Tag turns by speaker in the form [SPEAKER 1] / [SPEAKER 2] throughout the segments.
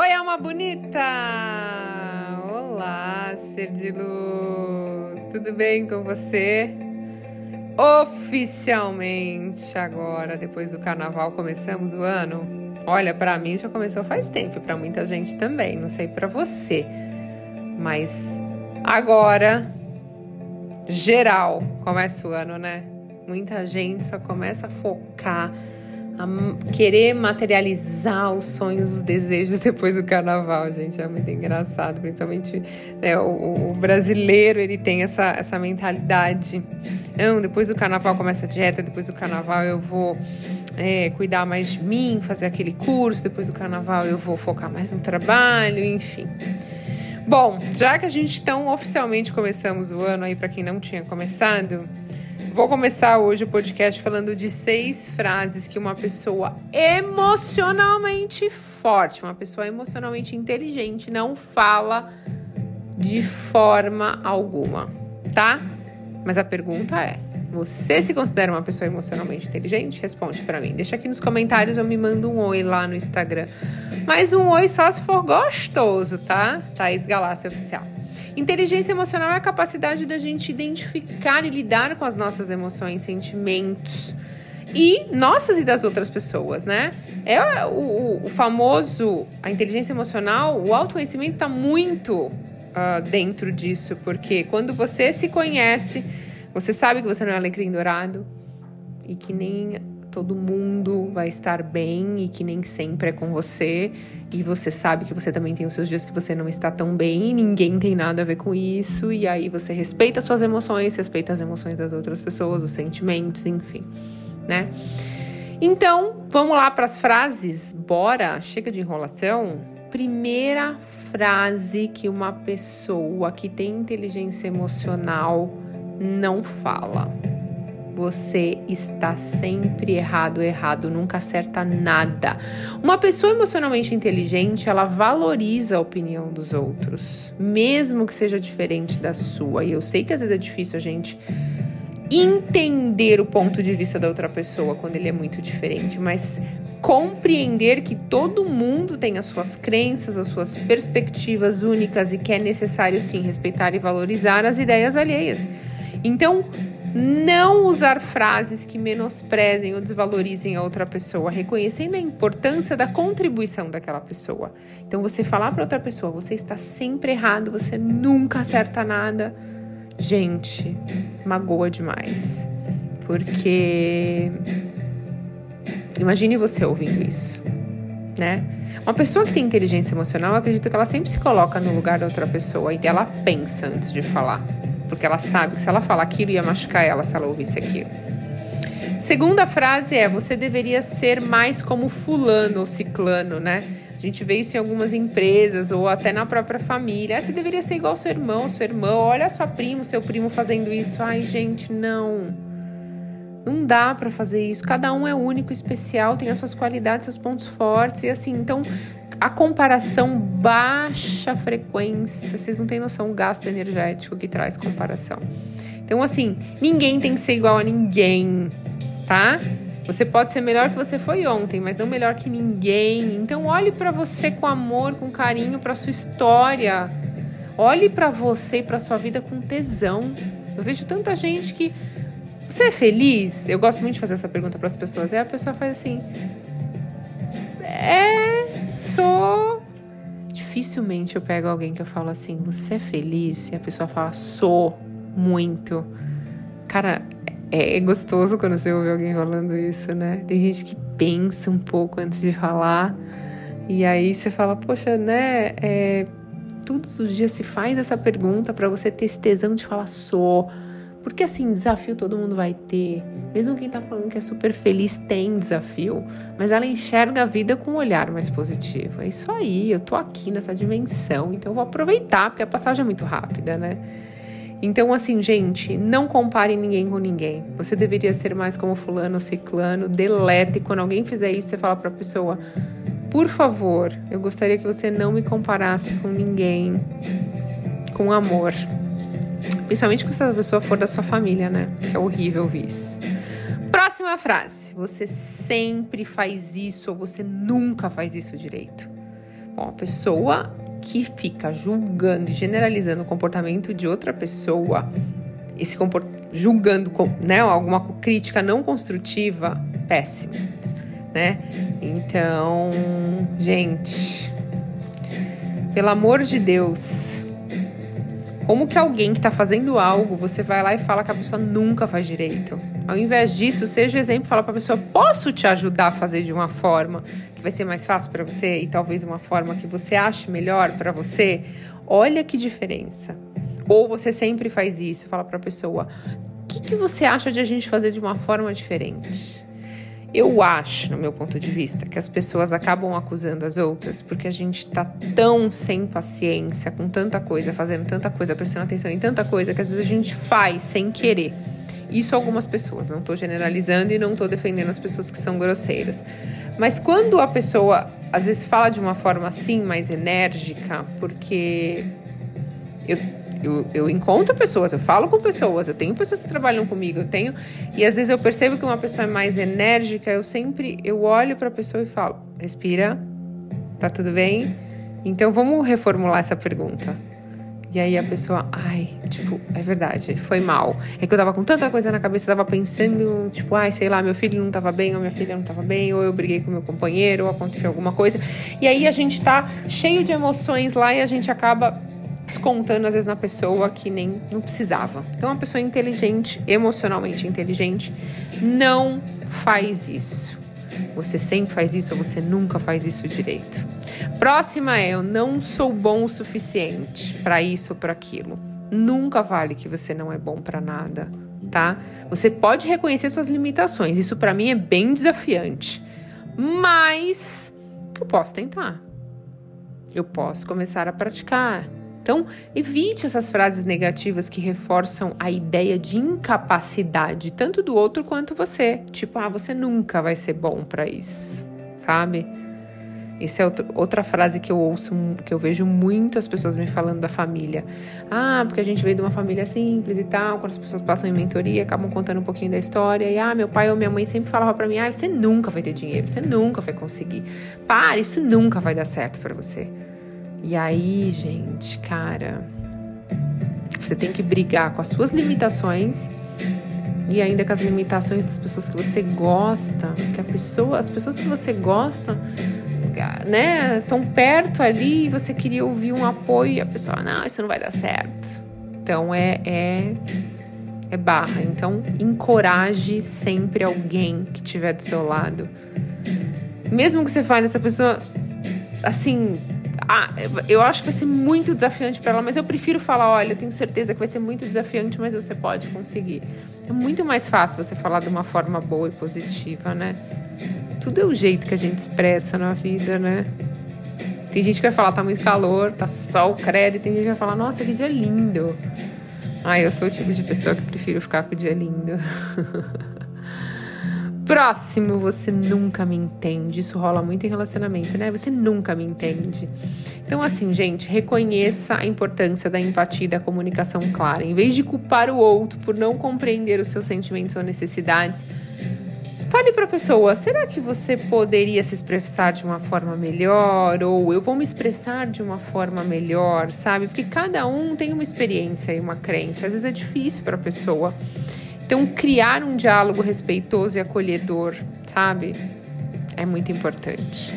[SPEAKER 1] Oi, alma bonita! Olá, ser de luz! Tudo bem com você? Oficialmente agora, depois do carnaval, começamos o ano. Olha, para mim já começou faz tempo, para muita gente também, não sei para você. Mas agora geral começa o ano, né? Muita gente só começa a focar a querer materializar os sonhos, os desejos depois do carnaval, gente. É muito engraçado, principalmente né, o, o, brasileiro, ele tem essa, essa mentalidade. Não, depois do carnaval começa a dieta, depois do carnaval eu vou é, cuidar mais de mim, fazer aquele curso, depois do carnaval eu vou focar mais no trabalho, enfim. Bom, já que a gente então oficialmente começamos o ano aí para quem não tinha começado, Vou começar hoje o podcast falando de seis frases que uma pessoa emocionalmente forte, uma pessoa emocionalmente inteligente não fala de forma alguma, tá? Mas a pergunta é: você se considera uma pessoa emocionalmente inteligente? Responde para mim. Deixa aqui nos comentários ou me manda um oi lá no Instagram. Mas um oi só se for gostoso, tá? Thaís Galácia Oficial. Inteligência emocional é a capacidade da gente identificar e lidar com as nossas emoções, sentimentos e nossas e das outras pessoas, né? É o, o famoso, a inteligência emocional, o autoconhecimento está muito uh, dentro disso, porque quando você se conhece, você sabe que você não é alecrim dourado e que nem todo mundo vai estar bem e que nem sempre é com você. E você sabe que você também tem os seus dias que você não está tão bem ninguém tem nada a ver com isso. E aí você respeita suas emoções, respeita as emoções das outras pessoas, os sentimentos, enfim, né? Então, vamos lá para as frases. Bora, chega de enrolação. Primeira frase que uma pessoa que tem inteligência emocional não fala você está sempre errado, errado, nunca acerta nada. Uma pessoa emocionalmente inteligente, ela valoriza a opinião dos outros, mesmo que seja diferente da sua. E eu sei que às vezes é difícil a gente entender o ponto de vista da outra pessoa quando ele é muito diferente, mas compreender que todo mundo tem as suas crenças, as suas perspectivas únicas e que é necessário sim respeitar e valorizar as ideias alheias. Então, não usar frases que menosprezem ou desvalorizem a outra pessoa, reconhecendo a importância da contribuição daquela pessoa. Então, você falar para outra pessoa, você está sempre errado, você nunca acerta nada. Gente, magoa demais. Porque imagine você ouvindo isso, né? Uma pessoa que tem inteligência emocional, eu acredito que ela sempre se coloca no lugar da outra pessoa e ela pensa antes de falar porque ela sabe que se ela falar aquilo ia machucar ela se ela ouvisse aquilo. Segunda frase é: você deveria ser mais como fulano ou ciclano, né? A gente vê isso em algumas empresas ou até na própria família. Ah, você deveria ser igual seu irmão, sua irmã. Olha sua primo, seu primo fazendo isso. Ai, gente, não. Não dá para fazer isso. Cada um é único, especial, tem as suas qualidades, seus pontos fortes e assim. Então, a comparação baixa frequência, vocês não têm noção do gasto energético que traz comparação. Então, assim, ninguém tem que ser igual a ninguém, tá? Você pode ser melhor que você foi ontem, mas não melhor que ninguém. Então, olhe para você com amor, com carinho, para sua história. Olhe para você e para sua vida com tesão. Eu vejo tanta gente que você é feliz? Eu gosto muito de fazer essa pergunta para as pessoas. E a pessoa faz assim: sou. Dificilmente eu pego alguém que eu falo assim: Você é feliz? E a pessoa fala: Sou muito. Cara, é, é gostoso quando você ouve alguém falando isso, né? Tem gente que pensa um pouco antes de falar. E aí você fala: Poxa, né? É, todos os dias se faz essa pergunta para você ter esse tesão de falar: Sou porque assim, desafio todo mundo vai ter. Mesmo quem tá falando que é super feliz tem desafio, mas ela enxerga a vida com um olhar mais positivo. É isso aí, eu tô aqui nessa dimensão, então eu vou aproveitar, porque a passagem é muito rápida, né? Então, assim, gente, não compare ninguém com ninguém. Você deveria ser mais como fulano ciclano, delete. Quando alguém fizer isso, você fala pra pessoa, por favor, eu gostaria que você não me comparasse com ninguém. Com amor. Principalmente se essa pessoa for da sua família, né? É horrível ouvir isso. Próxima frase. Você sempre faz isso ou você nunca faz isso direito. Ó, a pessoa que fica julgando e generalizando o comportamento de outra pessoa, esse comport... julgando né, alguma crítica não construtiva, péssimo, né? Então, gente, pelo amor de Deus, como que alguém que está fazendo algo, você vai lá e fala que a pessoa nunca faz direito? Ao invés disso, seja exemplo, fala para a pessoa: posso te ajudar a fazer de uma forma que vai ser mais fácil para você e talvez uma forma que você ache melhor para você? Olha que diferença. Ou você sempre faz isso, fala para a pessoa: o que, que você acha de a gente fazer de uma forma diferente? Eu acho, no meu ponto de vista, que as pessoas acabam acusando as outras porque a gente tá tão sem paciência, com tanta coisa, fazendo tanta coisa, prestando atenção em tanta coisa, que às vezes a gente faz sem querer. Isso algumas pessoas, não estou generalizando e não estou defendendo as pessoas que são grosseiras. Mas quando a pessoa às vezes fala de uma forma assim, mais enérgica, porque eu eu, eu encontro pessoas, eu falo com pessoas, eu tenho pessoas que trabalham comigo, eu tenho. E às vezes eu percebo que uma pessoa é mais enérgica, eu sempre eu olho para a pessoa e falo: respira, tá tudo bem? Então vamos reformular essa pergunta. E aí a pessoa, ai, tipo, é verdade, foi mal. É que eu tava com tanta coisa na cabeça, tava pensando, tipo, ai, sei lá, meu filho não tava bem, ou minha filha não tava bem, ou eu briguei com meu companheiro, ou aconteceu alguma coisa. E aí a gente tá cheio de emoções lá e a gente acaba descontando às vezes na pessoa que nem não precisava. Então, uma pessoa inteligente, emocionalmente inteligente, não faz isso. Você sempre faz isso ou você nunca faz isso direito. Próxima é: eu não sou bom o suficiente para isso ou para aquilo. Nunca vale que você não é bom para nada, tá? Você pode reconhecer suas limitações. Isso para mim é bem desafiante. Mas eu posso tentar. Eu posso começar a praticar. Então, evite essas frases negativas que reforçam a ideia de incapacidade, tanto do outro quanto você. Tipo, ah, você nunca vai ser bom para isso, sabe? Essa é outra frase que eu ouço, que eu vejo muitas pessoas me falando da família. Ah, porque a gente veio de uma família simples e tal. Quando as pessoas passam em mentoria, acabam contando um pouquinho da história. E ah, meu pai ou minha mãe sempre falava para mim: ah, você nunca vai ter dinheiro, você nunca vai conseguir. Para, isso nunca vai dar certo para você. E aí, gente, cara, você tem que brigar com as suas limitações e ainda com as limitações das pessoas que você gosta, que a pessoa, as pessoas que você gosta, né, estão perto ali e você queria ouvir um apoio e a pessoa, não, isso não vai dar certo. Então é é é barra. Então encoraje sempre alguém que estiver do seu lado. Mesmo que você fale essa pessoa assim, ah, eu acho que vai ser muito desafiante para ela, mas eu prefiro falar: olha, eu tenho certeza que vai ser muito desafiante, mas você pode conseguir. É muito mais fácil você falar de uma forma boa e positiva, né? Tudo é o jeito que a gente expressa na vida, né? Tem gente que vai falar: tá muito calor, tá sol, credo, e tem gente que vai falar: nossa, que dia lindo. Ah, eu sou o tipo de pessoa que prefiro ficar com o dia lindo. Próximo, você nunca me entende. Isso rola muito em relacionamento, né? Você nunca me entende. Então, assim, gente, reconheça a importância da empatia e da comunicação clara. Em vez de culpar o outro por não compreender os seus sentimentos ou necessidades, fale para a pessoa: será que você poderia se expressar de uma forma melhor? Ou eu vou me expressar de uma forma melhor, sabe? Porque cada um tem uma experiência e uma crença. Às vezes é difícil para a pessoa. Então, criar um diálogo respeitoso e acolhedor, sabe? É muito importante.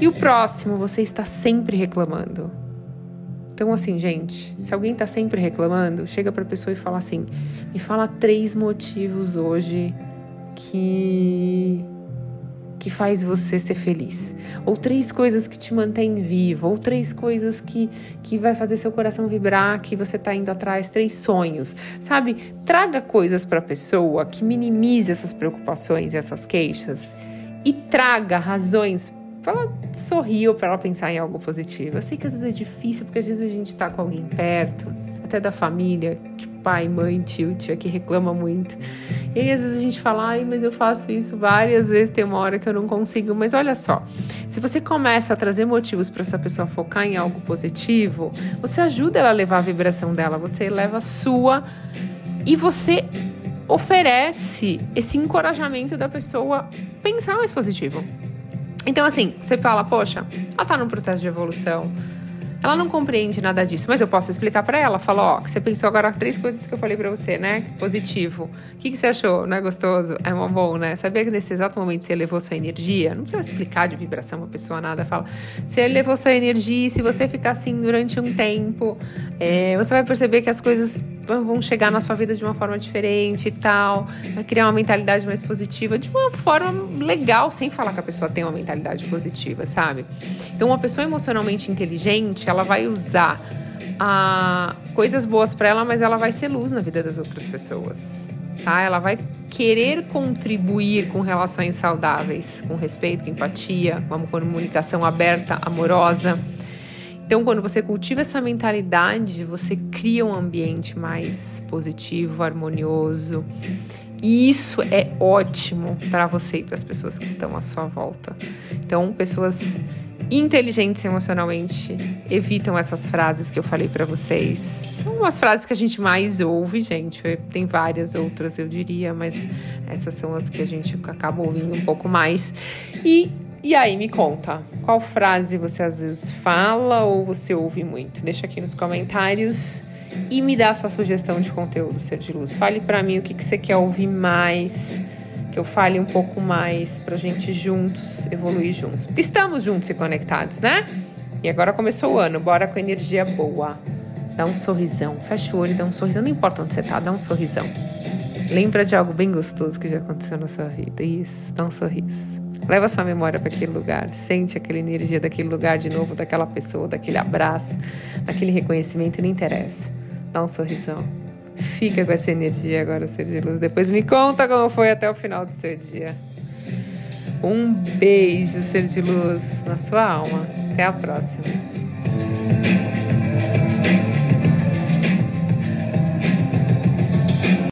[SPEAKER 1] E o próximo, você está sempre reclamando. Então, assim, gente, se alguém está sempre reclamando, chega para a pessoa e fala assim: me fala três motivos hoje que que faz você ser feliz, ou três coisas que te mantêm vivo, ou três coisas que, que vai fazer seu coração vibrar, que você está indo atrás, três sonhos, sabe? Traga coisas para a pessoa que minimize essas preocupações, essas queixas e traga razões para ela sorrir ou para ela pensar em algo positivo. Eu sei que às vezes é difícil, porque às vezes a gente está com alguém perto, até da família, tipo pai, mãe, tio, tia que reclama muito. E aí às vezes a gente fala, ai, mas eu faço isso várias vezes, tem uma hora que eu não consigo. Mas olha só, se você começa a trazer motivos para essa pessoa focar em algo positivo, você ajuda ela a levar a vibração dela, você eleva a sua e você oferece esse encorajamento da pessoa pensar mais positivo. Então, assim, você fala, poxa, ela tá num processo de evolução ela não compreende nada disso, mas eu posso explicar para ela. Falo, ó, você pensou agora três coisas que eu falei para você, né? Positivo. O que, que você achou? Não é gostoso? É uma bom, né? Sabia que nesse exato momento você elevou sua energia? Não precisa explicar de vibração uma pessoa nada. Fala, você elevou sua energia e se você ficar assim durante um tempo, é, você vai perceber que as coisas vão chegar na sua vida de uma forma diferente e tal, vai criar uma mentalidade mais positiva de uma forma legal, sem falar que a pessoa tem uma mentalidade positiva, sabe? Então, uma pessoa emocionalmente inteligente, ela vai usar ah, coisas boas para ela, mas ela vai ser luz na vida das outras pessoas. Tá? Ela vai querer contribuir com relações saudáveis, com respeito, com empatia, com uma comunicação aberta, amorosa. Então, quando você cultiva essa mentalidade, você cria um ambiente mais positivo, harmonioso. E isso é ótimo para você e para as pessoas que estão à sua volta. Então, pessoas inteligentes emocionalmente evitam essas frases que eu falei para vocês. São umas frases que a gente mais ouve, gente. Tem várias outras, eu diria, mas essas são as que a gente acaba ouvindo um pouco mais. E e aí, me conta, qual frase você às vezes fala ou você ouve muito? Deixa aqui nos comentários e me dá sua sugestão de conteúdo, Ser de Luz. Fale para mim o que, que você quer ouvir mais, que eu fale um pouco mais pra gente juntos evoluir juntos. Porque estamos juntos e conectados, né? E agora começou o ano, bora com energia boa. Dá um sorrisão, fecha o olho e dá um sorrisão, não importa onde você tá, dá um sorrisão. Lembra de algo bem gostoso que já aconteceu na sua vida. Isso, dá um sorriso. Leva sua memória para aquele lugar, sente aquela energia daquele lugar de novo, daquela pessoa, daquele abraço, daquele reconhecimento, não interessa. Dá um sorrisão. Fica com essa energia agora, ser de luz. Depois me conta como foi até o final do seu dia. Um beijo, ser de luz, na sua alma. Até a próxima.